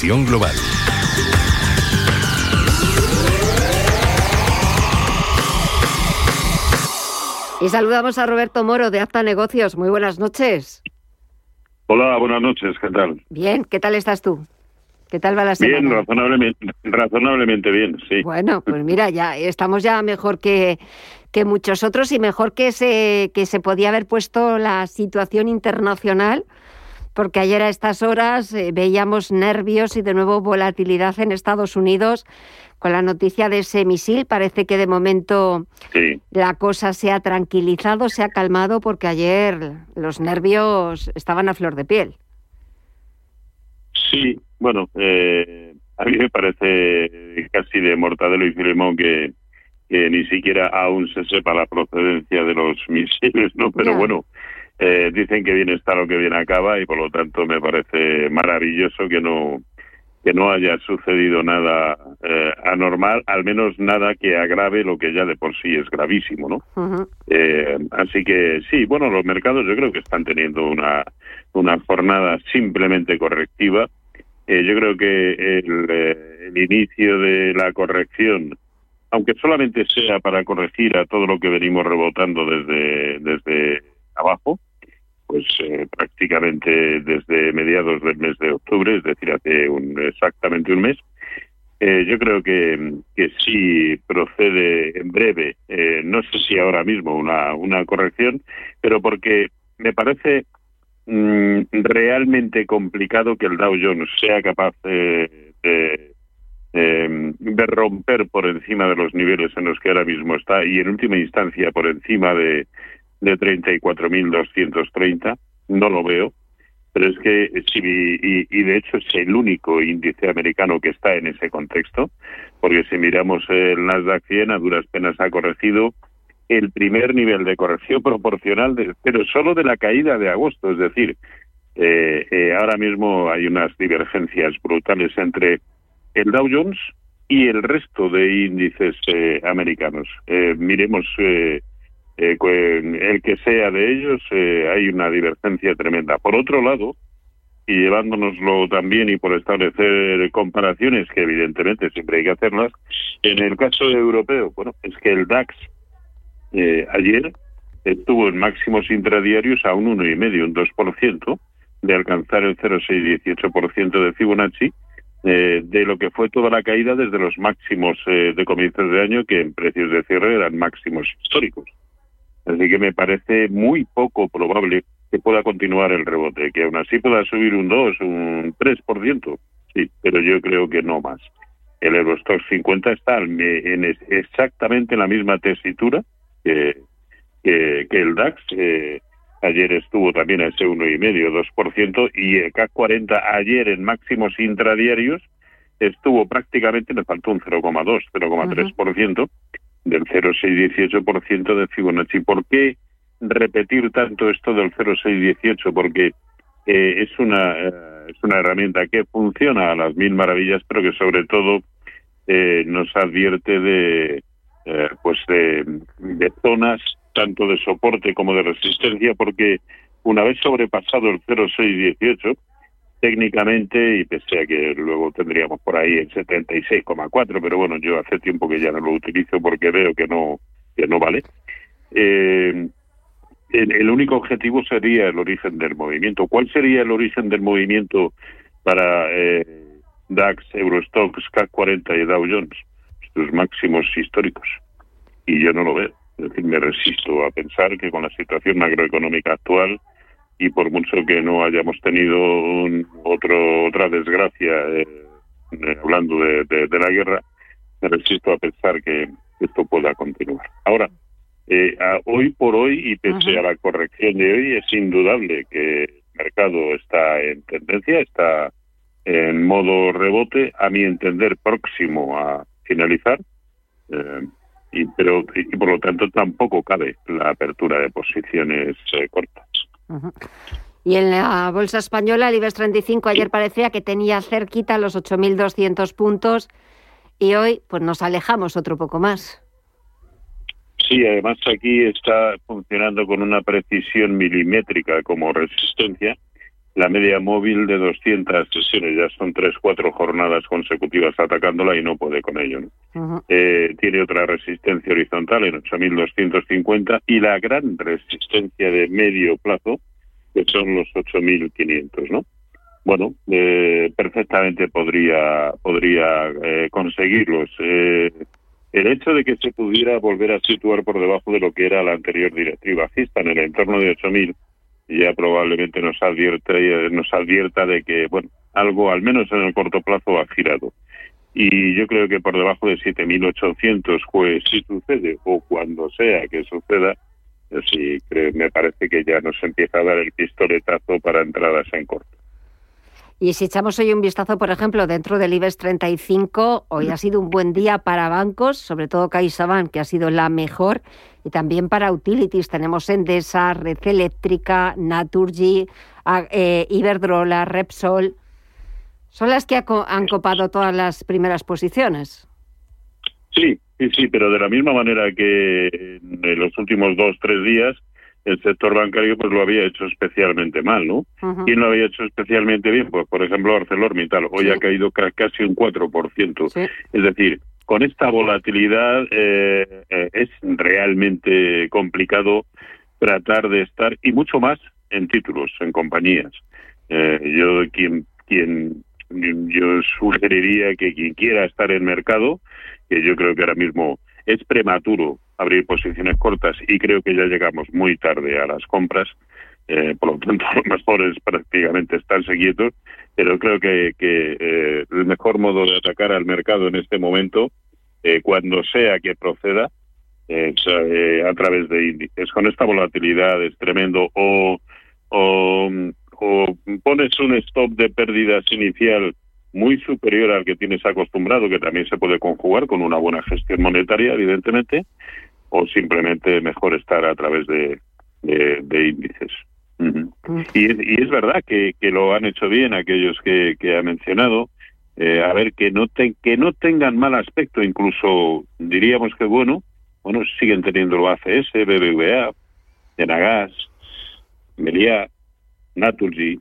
Visión Global. Y saludamos a Roberto Moro de Apta Negocios. Muy buenas noches. Hola, buenas noches. ¿Qué tal? Bien, ¿qué tal estás tú? ¿Qué tal va la semana? Bien, razonablemente, razonablemente bien, sí. Bueno, pues mira, ya estamos ya mejor que, que muchos otros y mejor que se, que se podía haber puesto la situación internacional, porque ayer a estas horas eh, veíamos nervios y de nuevo volatilidad en Estados Unidos con la noticia de ese misil. Parece que de momento la cosa se ha tranquilizado, se ha calmado, porque ayer los nervios estaban a flor de piel. Sí, bueno, eh, a mí me parece casi de Mortadelo y Filemón que, ni siquiera aún se sepa la procedencia de los misiles, ¿no? Pero bueno, eh, dicen que bien está lo que bien acaba y por lo tanto me parece maravilloso que no que no haya sucedido nada eh, anormal, al menos nada que agrave lo que ya de por sí es gravísimo, ¿no? eh, así que sí, bueno, los mercados yo creo que están teniendo una, una jornada simplemente correctiva. Eh, yo creo que el, eh, el inicio de la corrección, aunque solamente sea para corregir a todo lo que venimos rebotando desde, desde abajo, pues eh, prácticamente desde mediados del mes de octubre, es decir, hace un, exactamente un mes. Eh, yo creo que, que sí procede en breve, eh, no sé si ahora mismo una, una corrección, pero porque me parece mm, realmente complicado que el Dow Jones sea capaz de, de, de romper por encima de los niveles en los que ahora mismo está y en última instancia por encima de, de 34.230, no lo veo, pero es que y, de hecho es el único índice americano que está en ese contexto, porque si miramos el Nasdaq 100 a duras penas ha corregido el primer nivel de corrección proporcional, de, pero solo de la caída de agosto, es decir, eh, eh, ahora mismo hay unas divergencias brutales entre el Dow Jones y el resto de índices eh, americanos. Eh, miremos eh, el que sea de ellos, eh, hay una divergencia tremenda. Por otro lado, y llevándonoslo también y por establecer comparaciones, que evidentemente siempre hay que hacerlas, en el caso europeo, bueno, es que el DAX eh, ayer estuvo en máximos intradiarios a un 1,5, un 2%, de alcanzar el 0,618% de Fibonacci, eh, de lo que fue toda la caída desde los máximos eh, de comienzos de año, que en precios de cierre eran máximos históricos. Así que me parece muy poco probable que pueda continuar el rebote, que aún así pueda subir un 2, un 3%, sí, pero yo creo que no más. El Eurostock 50 está en exactamente la misma tesitura que, que, que el DAX. Eh, ayer estuvo también a ese 1,5, 2%, y el CAC 40 ayer en máximos intradiarios estuvo prácticamente, le faltó un 0,2, 0,3%. Uh -huh del 0,618% de Fibonacci. ¿Por qué repetir tanto esto del 0,618? Porque eh, es una eh, es una herramienta que funciona a las mil maravillas, pero que sobre todo eh, nos advierte de pues de, de zonas tanto de soporte como de resistencia, porque una vez sobrepasado el 0,618 técnicamente y pese a que luego tendríamos por ahí el 76,4 pero bueno yo hace tiempo que ya no lo utilizo porque veo que no que no vale. Eh, el, el, único objetivo sería el origen del movimiento. ¿cuál sería el origen del movimiento para eh, DAX, Eurostox, CAC 40 y Dow Jones sus máximos históricos. Y yo no lo veo. Es decir, me resisto a pensar que con la situación macroeconómica actual y por mucho que no hayamos tenido un, otro otra desgracia eh, eh, hablando de, de, de, la guerra me resisto a pensar que esto pueda continuar ahora eh, a, hoy por hoy y pese Ajá. a la corrección de hoy es indudable que el mercado está en tendencia está en modo rebote, a mi entender próximo a finalizar, eh, y, pero, y por lo tanto tampoco cabe la apertura de posiciones Y en la bolsa española, el IBEX 35 ayer parecía que tenía cerquita los 8.200 puntos y hoy pues nos alejamos otro poco más. Sí, además aquí está funcionando con una precisión milimétrica como resistencia la media móvil de 200 sesiones. Ya son tres, cuatro jornadas consecutivas atacándola y no puede con ello. Eh, tiene otra resistencia horizontal en 8.250 y la gran resistencia de medio plazo, que son los 8.500, ¿no? Bueno, eh, perfectamente podría podría eh, conseguirlos. el hecho de que se pudiera volver a situar por debajo de lo que era la anterior directiva bajista en el entorno de 8.000 ya probablemente nos advierta, nos advierta de que, bueno, algo, al menos en el corto plazo, ha girado. Y yo creo que por debajo de 7.800, pues si sucede, o cuando sea que suceda, sí, creo, me parece que ya nos empieza a dar el pistoletazo para entradas en corto. Y si echamos hoy un vistazo, por ejemplo, dentro del IBEX 35, hoy ha sido un buen día para bancos, sobre todo CaixaBank, que ha sido la mejor, y también para utilities. Tenemos Endesa, Red Eléctrica, Naturgy, eh, Iberdrola, Repsol. Son las que han copado todas las primeras posiciones. Sí, sí, sí, pero de la misma manera que en los últimos dos, tres días, el sector bancario pues lo había hecho especialmente mal, ¿no? ¿Quién lo había hecho especialmente bien? Pues, por ejemplo, ArcelorMittal. Hoy ha caído casi un 4%. Es decir, con esta volatilidad eh, eh, es realmente complicado tratar de estar, y mucho más en títulos, en compañías. Eh, yo quien, quien yo sugeriría que quien quiera estar en mercado, que yo creo que ahora mismo es prematuro abrir posiciones cortas y creo que ya llegamos muy tarde a las compras. Eh, por lo tanto, lo mejor es prácticamente estarse quietos, pero creo que, que eh, el mejor modo de atacar al mercado en este momento, eh, cuando sea que proceda, es a través de índices. Con esta volatilidad es tremendo. O, o pones un stop de pérdidas inicial muy superior al que tienes acostumbrado, que también se puede conjugar con una buena gestión monetaria, evidentemente, o simplemente mejor estar a través de, de, índices. Mm. y, y, es verdad que, que, lo han hecho bien aquellos que, que ha mencionado. Eh, a ver, que no, que no tengan mal aspecto, incluso diríamos que bueno, bueno, siguen teniendo ACS, BBVA, Enagas, Meliá, Naturgy,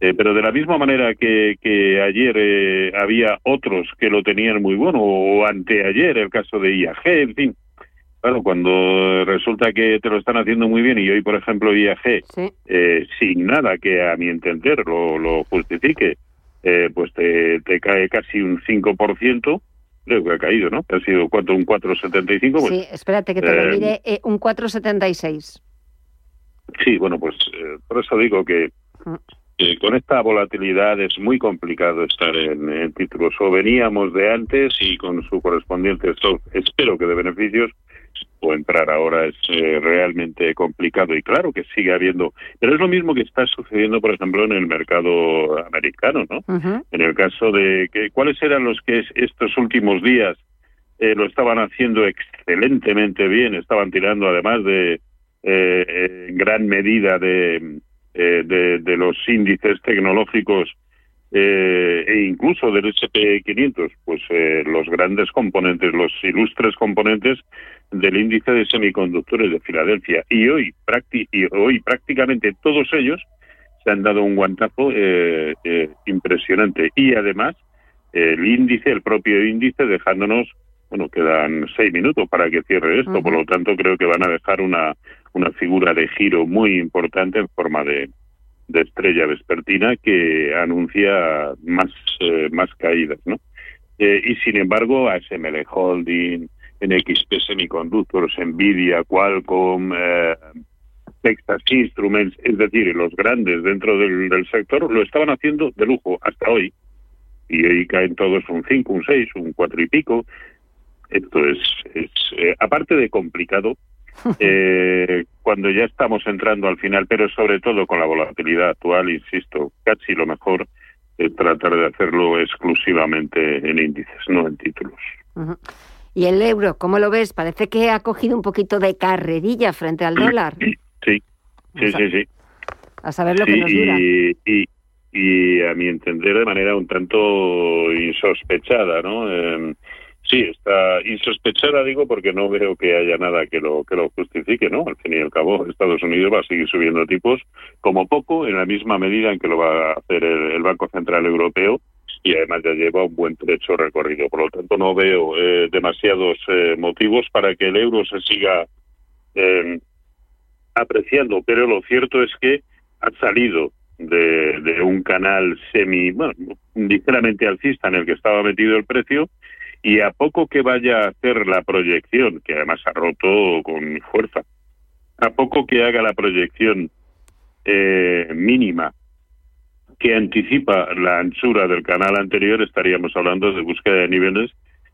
eh, pero de la misma manera que, que ayer eh, había otros que lo tenían muy bueno, o anteayer el caso de IAG, en fin, Claro, cuando resulta que te lo están haciendo muy bien y hoy, por ejemplo, IAG, eh, sin nada que a mi entender lo, lo justifique, eh, pues te, te, cae casi un 5%, creo que ha caído, ¿no? ha sido ¿cuánto? un 4,75. Pues, sí, espérate que te lo mire, eh, un 4,76. Sí, bueno, pues por eso digo que mm. con esta volatilidad es muy complicado estar en, en, títulos. O veníamos de antes y con su correspondiente stock, espero que de beneficios, o entrar ahora es eh, realmente complicado y claro que sigue habiendo, pero es lo mismo que está sucediendo, por ejemplo, en el mercado americano, ¿no? En el caso de que cuáles eran los que estos últimos días eh, lo estaban haciendo excelentemente bien, estaban tirando además de eh, en gran medida de, de, de los índices tecnológicos eh, e incluso del SP500, pues eh, los grandes componentes, los ilustres componentes del índice de semiconductores de Filadelfia. Y hoy, y hoy prácticamente todos ellos se han dado un guantazo eh, impresionante. Y además, el índice, el propio índice, dejándonos, bueno, quedan seis minutos para que cierre esto, por lo tanto creo que van a dejar una, una figura de giro muy importante en forma de, estrella vespertina que anuncia más, eh, más caídas, ¿no? Eh, y sin embargo, ASML Holding, NXP Semiconductors, Nvidia, Qualcomm, eh, Texas Instruments, es decir, los grandes dentro del, del, sector, lo estaban haciendo de lujo hasta hoy. Y hoy caen todos un 5, un 6, un 4 y pico. Esto es, es eh, aparte de complicado, eh, cuando ya estamos entrando al final, pero sobre todo con la volatilidad actual, insisto, casi lo mejor tratar de hacerlo exclusivamente en índices, no en títulos. ¿Y el euro, cómo lo ves? Parece que ha cogido un poquito de carrerilla frente al dólar. Sí, sí, sí, sí. A saber lo que nos dura. Y, y, a mi entender de manera un tanto insospechada, ¿no? Em, sí, está insospechada, digo, porque no veo que haya nada que lo que lo justifique, ¿no? Al fin y al cabo, Estados Unidos va a seguir subiendo tipos como poco en la misma medida en que lo va a hacer el Banco Central Europeo y además ya lleva un buen trecho recorrido. Por lo tanto, no veo eh, demasiados eh, motivos para que el euro se siga eh, apreciando, pero lo cierto es que ha salido de, de, un canal semi, bueno, ligeramente alcista en el que estaba metido el precio y a poco que vaya a hacer la proyección, que además ha roto con fuerza, a poco que haga la proyección mínima que anticipa la anchura del canal anterior, estaríamos hablando de búsqueda de niveles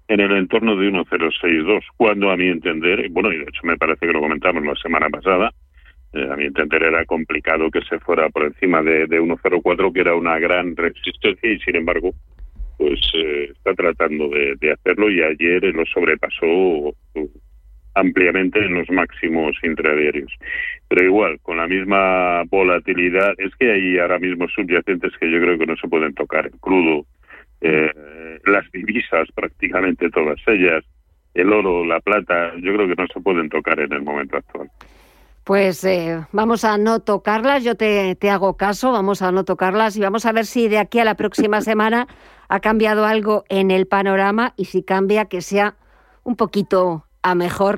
en el entorno de 1.062, cuando a mi entender, bueno, y de hecho me parece que lo comentamos la semana pasada, eh, a mi entender era complicado que se fuera por encima de, de 1.04, que era una gran resistencia, y sin embargo, pues eh, está tratando de, hacerlo y ayer lo sobrepasó ampliamente en los máximos intradiarios. Pero igual, con la misma volatilidad, es que hay ahora mismo subyacentes que yo creo que no se pueden tocar. El crudo, eh, las divisas, prácticamente todas ellas, el oro, la plata, yo creo que no se pueden tocar en el momento actual. Pues eh, vamos a no tocarlas, yo te, te, hago caso, vamos a no tocarlas y vamos a ver si de aquí a la próxima semana ha cambiado algo en el panorama y si cambia que sea un poquito a mejor